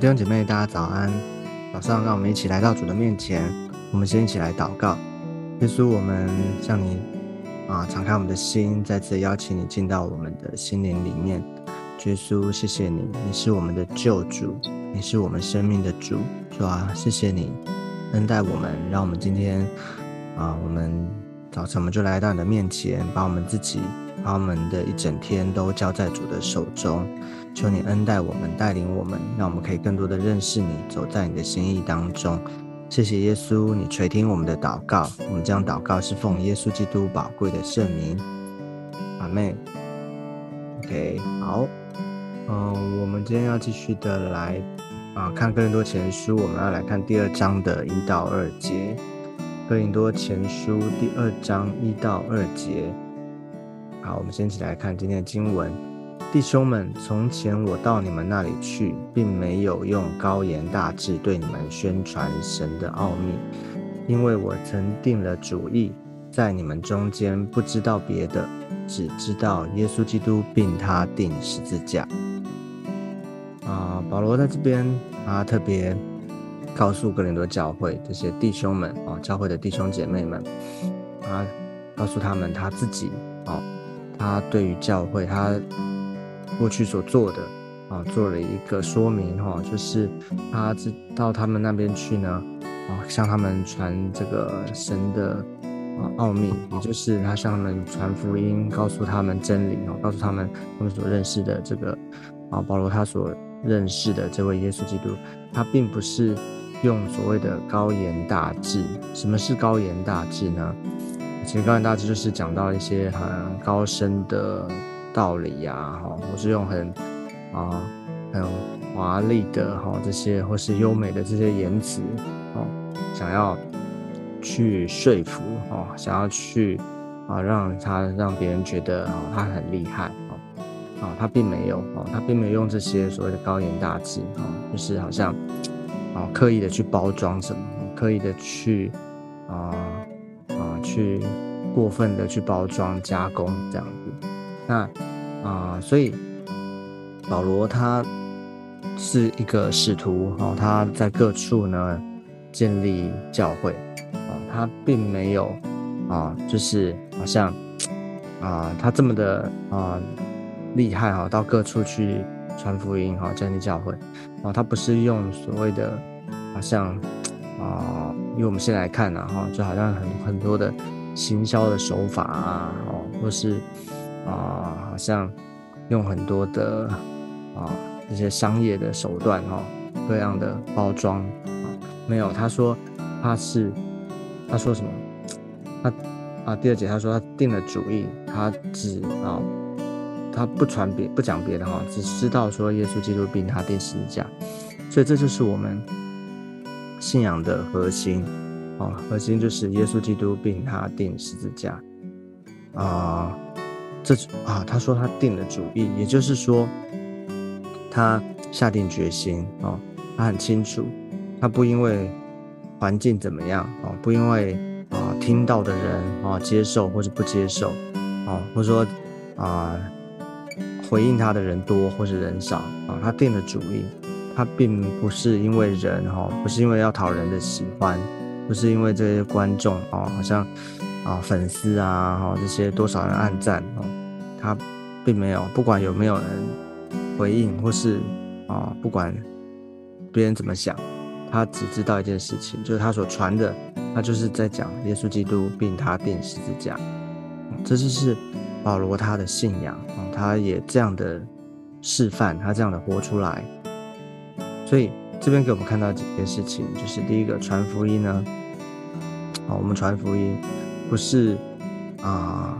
弟兄姐妹，大家早安。早上，让我们一起来到主的面前。我们先一起来祷告。耶稣，我们向你啊，敞开我们的心，再次邀请你进到我们的心灵里面。耶稣，谢谢你，你是我们的救主，你是我们生命的主。主啊，谢谢你恩待我们，让我们今天啊，我们早晨我们就来到你的面前，把我们自己。把我们的一整天都交在主的手中，求你恩待我们，带领我们，让我们可以更多的认识你，走在你的心意当中。谢谢耶稣，你垂听我们的祷告。我们将祷告是奉耶稣基督宝贵的圣名。阿妹，OK，好，嗯，我们今天要继续的来啊看哥林多前书，我们要来看第二章的一到二节。哥林多前书第二章一到二节。好，我们先一起来看今天的经文。弟兄们，从前我到你们那里去，并没有用高言大志对你们宣传神的奥秘，因为我曾定了主意，在你们中间不知道别的，只知道耶稣基督并他定十字架。啊，保罗在这边啊，特别告诉格林多教会这些弟兄们啊，教会的弟兄姐妹们啊，告诉他们他自己啊。他对于教会，他过去所做的啊，做了一个说明哈，就是他知到他们那边去呢，啊，向他们传这个神的啊奥秘，也就是他向他们传福音，告诉他们真理哦，告诉他们他们所认识的这个啊，保罗他所认识的这位耶稣基督，他并不是用所谓的高言大志。什么是高言大志呢？其实高言大志就是讲到一些很高深的道理呀，哈，或是用很啊很华丽的哈这些，或是优美的这些言辞，哦，想要去说服，哦，想要去啊让他让别人觉得哦他很厉害，哦，啊他并没有，哦他并没有用这些所谓的高言大志，哦，就是好像啊刻意的去包装什么，刻意的去啊啊。去过分的去包装加工这样子，那啊，所以保罗他是一个使徒哦，他在各处呢建立教会啊，他并没有啊，就是好像啊，他这么的啊厉害哈，到各处去传福音哈，建立教会啊，他不是用所谓的好像。啊，因为我们现在来看呢，哈，就好像很很多的行销的手法啊，哦，或是啊，好像用很多的啊这些商业的手段，哈，各样的包装啊，没有，他说他是他说什么？他啊，第二节他说他定了主意，他只啊，他不传别不讲别的哈，只知道说耶稣基督并他定十字架，所以这就是我们。信仰的核心，哦，核心就是耶稣基督并他定十字架，啊，这啊，他说他定了主意，也就是说，他下定决心，哦，他很清楚，他不因为环境怎么样，哦，不因为啊听到的人啊接受或者不接受，哦，或者说啊回应他的人多或是人少，啊，他定了主意。他并不是因为人哈，不是因为要讨人的喜欢，不是因为这些观众哦，好像啊粉丝啊哈这些多少人按赞哦，他并没有，不管有没有人回应或是啊不管别人怎么想，他只知道一件事情，就是他所传的，他就是在讲耶稣基督并他钉十字架，这就是保罗他的信仰，他也这样的示范，他这样的活出来。所以这边给我们看到几件事情，就是第一个传福音呢，啊，我们传福音不是啊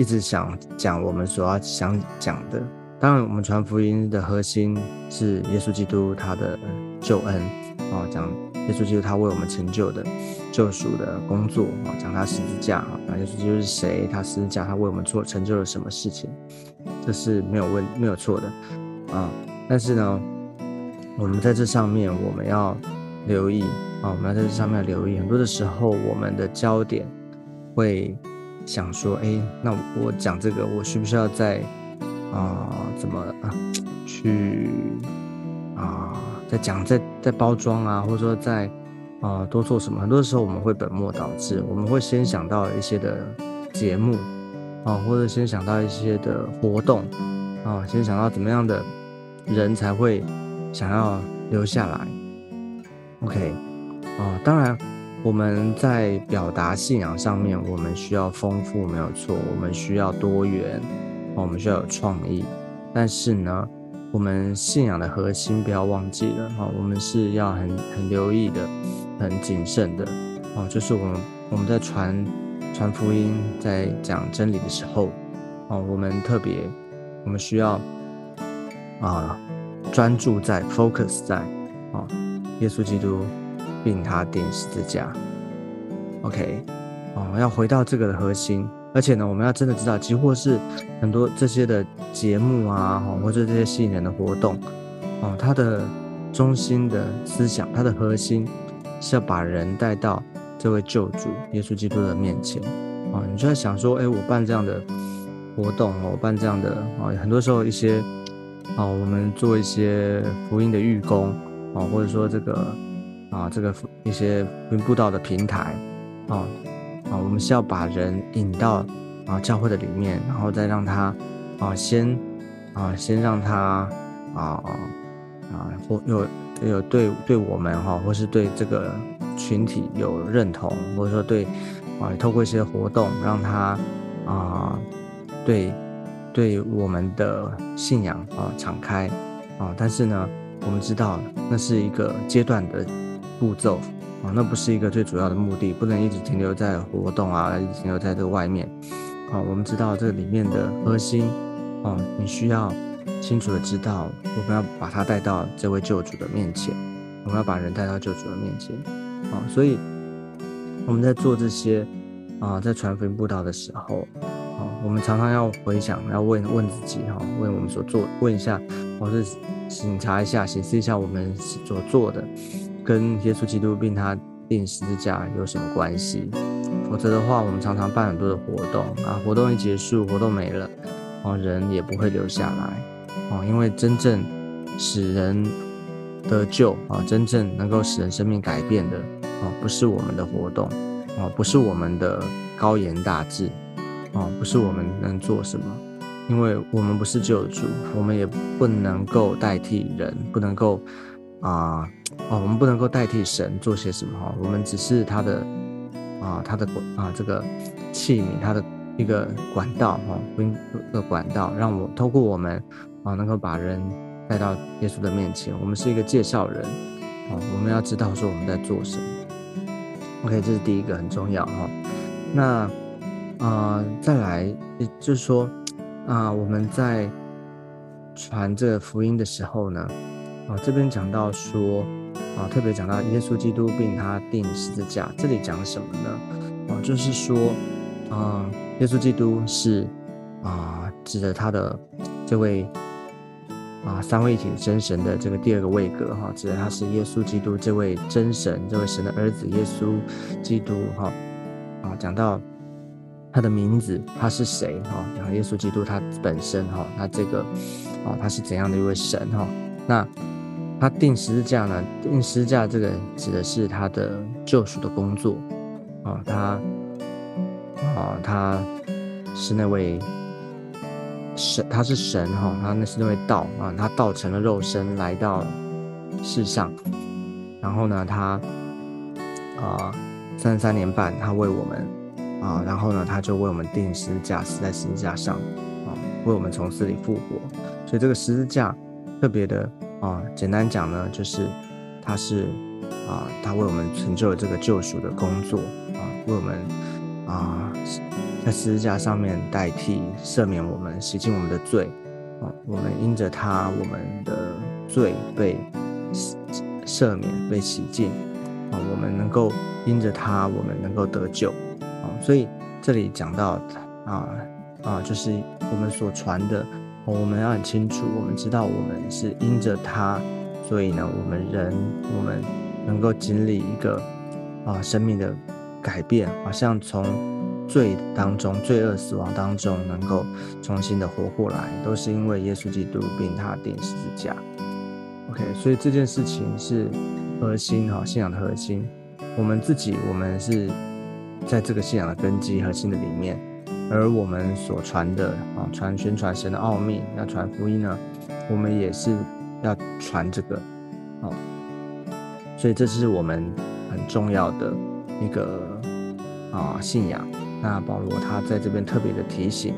一直想讲我们所要想讲的。当然，我们传福音的核心是耶稣基督他的救恩，啊，讲耶稣基督他为我们成就的救赎的工作，啊，讲他十字架，啊，耶稣基督是谁？他十字架他为我们做成就了什么事情？这是没有问没有错的，啊，但是呢。我们在这上面，我们要留意啊！我们要在这上面留意。很多的时候，我们的焦点会想说：哎，那我讲这个，我需不需要再啊？怎么啊去啊？在讲在在包装啊，或者说在啊多做什么，很多时候我们会本末倒置，我们会先想到一些的节目啊，或者先想到一些的活动啊，先想到怎么样的人才会想要留下来。OK，啊，当然我们在表达信仰上面，我们需要丰富，没有错，我们需要多元，我们需要有创意，但是呢。我们信仰的核心不要忘记了哈，我们是要很很留意的，很谨慎的哦。就是我们我们在传传福音，在讲真理的时候哦，我们特别我们需要啊专注在 focus 在啊耶稣基督并他钉十字架。OK 哦，要回到这个的核心。而且呢，我们要真的知道，几乎是很多这些的节目啊，或者这些吸引人的活动，哦，它的中心的思想，它的核心是要把人带到这位救主耶稣基督的面前。哦，你就在想说，哎，我办这样的活动，我办这样的，哦，很多时候一些，哦，我们做一些福音的预工，哦，或者说这个，啊，这个一些福音布道的平台，啊。啊，我们是要把人引到啊教会的里面，然后再让他啊先啊先让他啊啊或有有对对我们哈，或是对这个群体有认同，或者说对啊透过一些活动让他啊对对我们的信仰啊敞开啊，但是呢，我们知道那是一个阶段的步骤。啊，那不是一个最主要的目的，不能一直停留在活动啊，一直停留在这个外面。啊，我们知道这里面的核心，哦，你需要清楚的知道，我们要把它带到这位救主的面前，我们要把人带到救主的面前。啊，所以我们在做这些啊，在传福音布道的时候，啊，我们常常要回想，要问问自己，哈，问我们所做，问一下，或是审查一下，显示一下我们所做的。跟耶稣基督并他钉十字架有什么关系？否则的话，我们常常办很多的活动啊，活动一结束，活动没了，哦，人也不会留下来哦，因为真正使人得救啊，真正能够使人生命改变的哦，不是我们的活动哦，不是我们的高言大志哦，不是我们能做什么，因为我们不是救主，我们也不能够代替人，不能够啊。哦，我们不能够代替神做些什么哈，我们只是他的啊，他的啊这个器皿，他的一个管道哈，一个管道，让我透过我们啊，能够把人带到耶稣的面前。我们是一个介绍人哦，我们要知道说我们在做什么。OK，这是第一个很重要哈。那啊，再来就是说啊，我们在传这福音的时候呢，啊这边讲到说。啊，特别讲到耶稣基督并他钉十字架，这里讲什么呢？啊，就是说，啊，耶稣基督是啊，指的他的这位啊三位一体真神的这个第二个位格哈，指的他是耶稣基督这位真神，这位神的儿子耶稣基督哈。啊，讲到他的名字，他是谁哈？然后耶稣基督他本身哈，他这个啊，他是怎样的一位神哈？那。他钉十字架呢？钉十字架这个指的是他的救赎的工作啊，他啊，他是那位神，他是神哈，他那是那位道啊，他道成了肉身来到世上，然后呢，他啊三十三年半，他为我们啊，然后呢，他就为我们钉十字架，死在十字架上啊，为我们从死里复活，所以这个十字架特别的。啊，简单讲呢，就是他是啊，他为我们成就了这个救赎的工作啊，为我们啊，在十字架上面代替赦免我们、洗净我们的罪啊，我们因着他，我们的罪被赦免、被洗净啊，我们能够因着他，我们能够得救啊，所以这里讲到啊啊，就是我们所传的。我们要很清楚，我们知道我们是因着他，所以呢，我们人我们能够经历一个啊生命的改变，好像从罪当中、罪恶死亡当中能够重新的活过来，都是因为耶稣基督并他钉十字架。OK，所以这件事情是核心哈，信仰的核心。我们自己，我们是在这个信仰的根基核心的里面，而我们所传的啊，传宣传神的奥秘，要传福音呢，我们也是要传这个，哦，所以这是我们很重要的一个啊信仰。那保罗他在这边特别的提醒，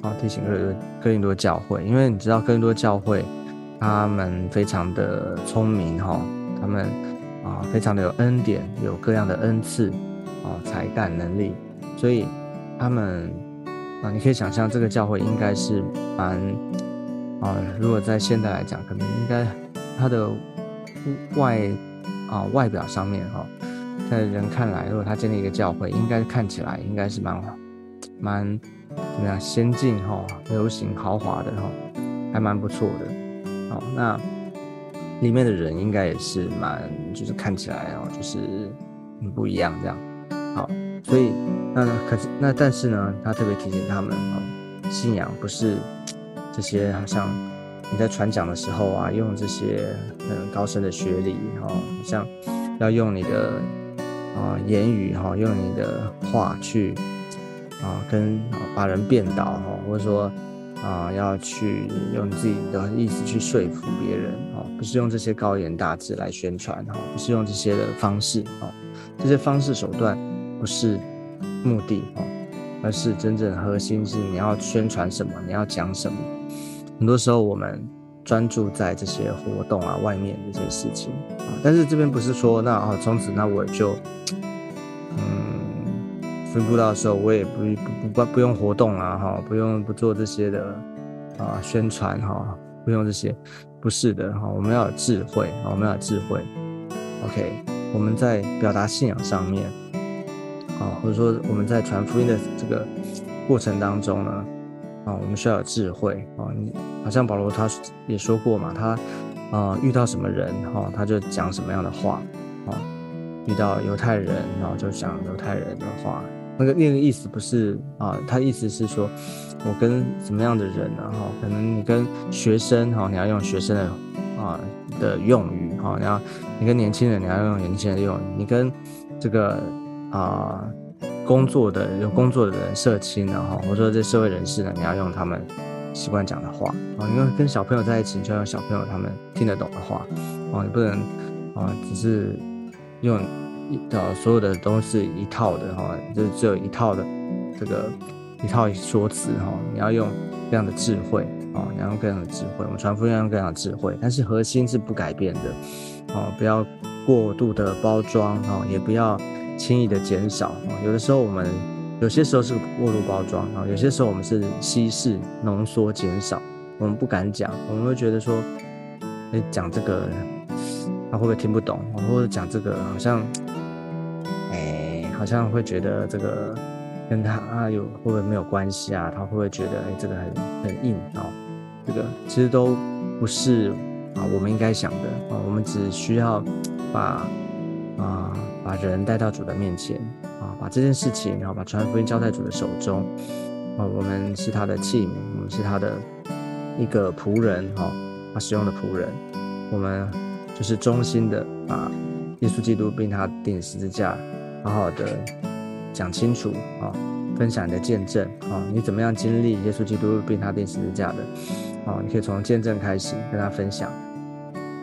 啊，提醒哥哥林多教会，因为你知道哥林多教会他们非常的聪明哈，他们。啊，非常的有恩典，有各样的恩赐，啊，才干能力，所以他们啊，你可以想象这个教会应该是蛮啊，如果在现代来讲，可能应该它的外啊外表上面哈，在人看来，如果他建立一个教会，应该看起来应该是蛮蛮怎么样先进哈，流行豪华的哈，还蛮不错的，好那。里面的人应该也是蛮，就是看起来哦，就是很不一样这样。好，所以那可是那但是呢，他特别提醒他们哦，信仰不是这些好像你在传讲的时候啊，用这些嗯高深的学历哈，好像要用你的啊言语哈，用你的话去啊跟把人变倒哈，或者说。啊，要去用自己的意思去说服别人哦，不是用这些高言大志来宣传哈，不是用这些的方式哦，这些方式手段不是目的哦，而是真正核心是你要宣传什么，你要讲什么。很多时候我们专注在这些活动啊，外面这些事情啊，但是这边不是说那哦，从此那我就嗯。分布到的时候，我也不不不不用活动啊，哈，不用不做这些的啊宣传哈，不用这些，不是的哈，我们要有智慧啊，我们要有智慧。OK，我们在表达信仰上面啊，或者说我们在传福音的这个过程当中呢，啊，我们需要有智慧啊。你好像保罗他也说过嘛，他啊遇到什么人哈，他就讲什么样的话啊，遇到犹太人然后就讲犹太人的话。那个那个意思不是啊，他意思是说，我跟什么样的人呢？哈，可能你跟学生哈，你要用学生的啊的用语哈，你要你跟年轻人你要用年轻人的用语，你跟这个啊工作的有工作的人社青呢哈，我说这社会人士呢，你要用他们习惯讲的话啊，因为跟小朋友在一起，就要用小朋友他们听得懂的话啊，你不能啊只是用。呃，所有的都是一套的哈，就只有一套的这个一套说辞哈。你要用这样的智慧啊，你要用各样的智慧。我们传福音要用各样的智慧，但是核心是不改变的哦。不要过度的包装哦，也不要轻易的减少哦。有的时候我们有些时候是过度包装啊，有些时候我们是稀释、浓缩、减少。我们不敢讲，我们会觉得说，你，讲这个他会不会听不懂？或者讲这个好像。好像会觉得这个跟他有会不会没有关系啊？他会不会觉得哎，这个很很硬啊？这个其实都不是啊，我们应该想的啊。我们只需要把啊把人带到主的面前啊，把这件事情，然后把传福音交在主的手中啊。我们是他的器皿，我们是他的一个仆人哈，他使用的仆人。我们就是忠心的把耶稣基督并他钉十字架。好好的讲清楚啊，分享你的见证啊，你怎么样经历耶稣基督并他钉十字架的啊？你可以从见证开始跟他分享，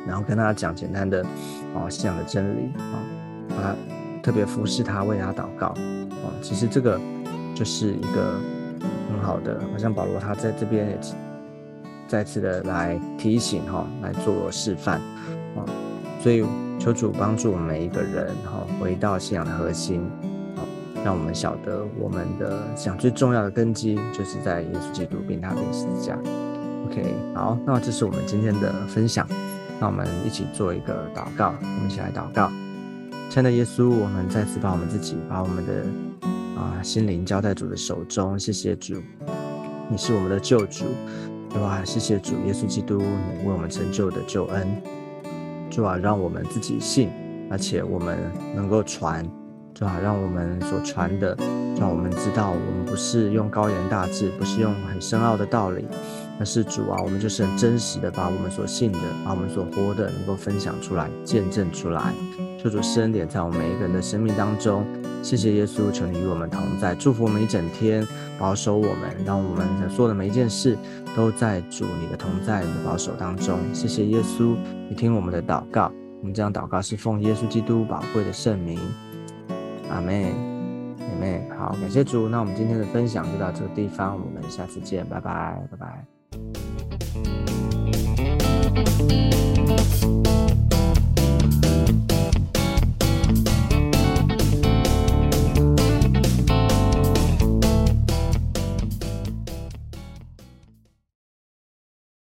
然后跟他讲简单的啊信仰的真理啊，他特别服侍他，为他祷告啊。其实这个就是一个很好的，好像保罗他在这边也再次的来提醒哈，来做示范啊，所以。求主帮助我们每一个人，哈，回到信仰的核心，好，让我们晓得我们的想最重要的根基就是在耶稣基督并他的十字架。OK，好，那这是我们今天的分享，那我们一起做一个祷告，我们一起来祷告。亲爱的耶稣，我们再次把我们自己，把我们的啊心灵交在主的手中，谢谢主，你是我们的救主，对吧？谢谢主耶稣基督，你为我们成就的救恩。主啊，让我们自己信，而且我们能够传，主啊，让我们所传的，让我们知道，我们不是用高言大志，不是用很深奥的道理，而是主啊，我们就是很真实的把我们所信的，把我们所活的，能够分享出来，见证出来。求主施恩典在我们每一个人的生命当中。谢谢耶稣，求你与我们同在，祝福我们一整天，保守我们，让我们所做的每一件事都在主你的同在、你的保守当中。谢谢耶稣，你听我们的祷告。我们这样祷告是奉耶稣基督宝贵的圣名。阿门，阿门。好，感谢主。那我们今天的分享就到这个地方，我们下次见，拜拜，拜拜。Bye.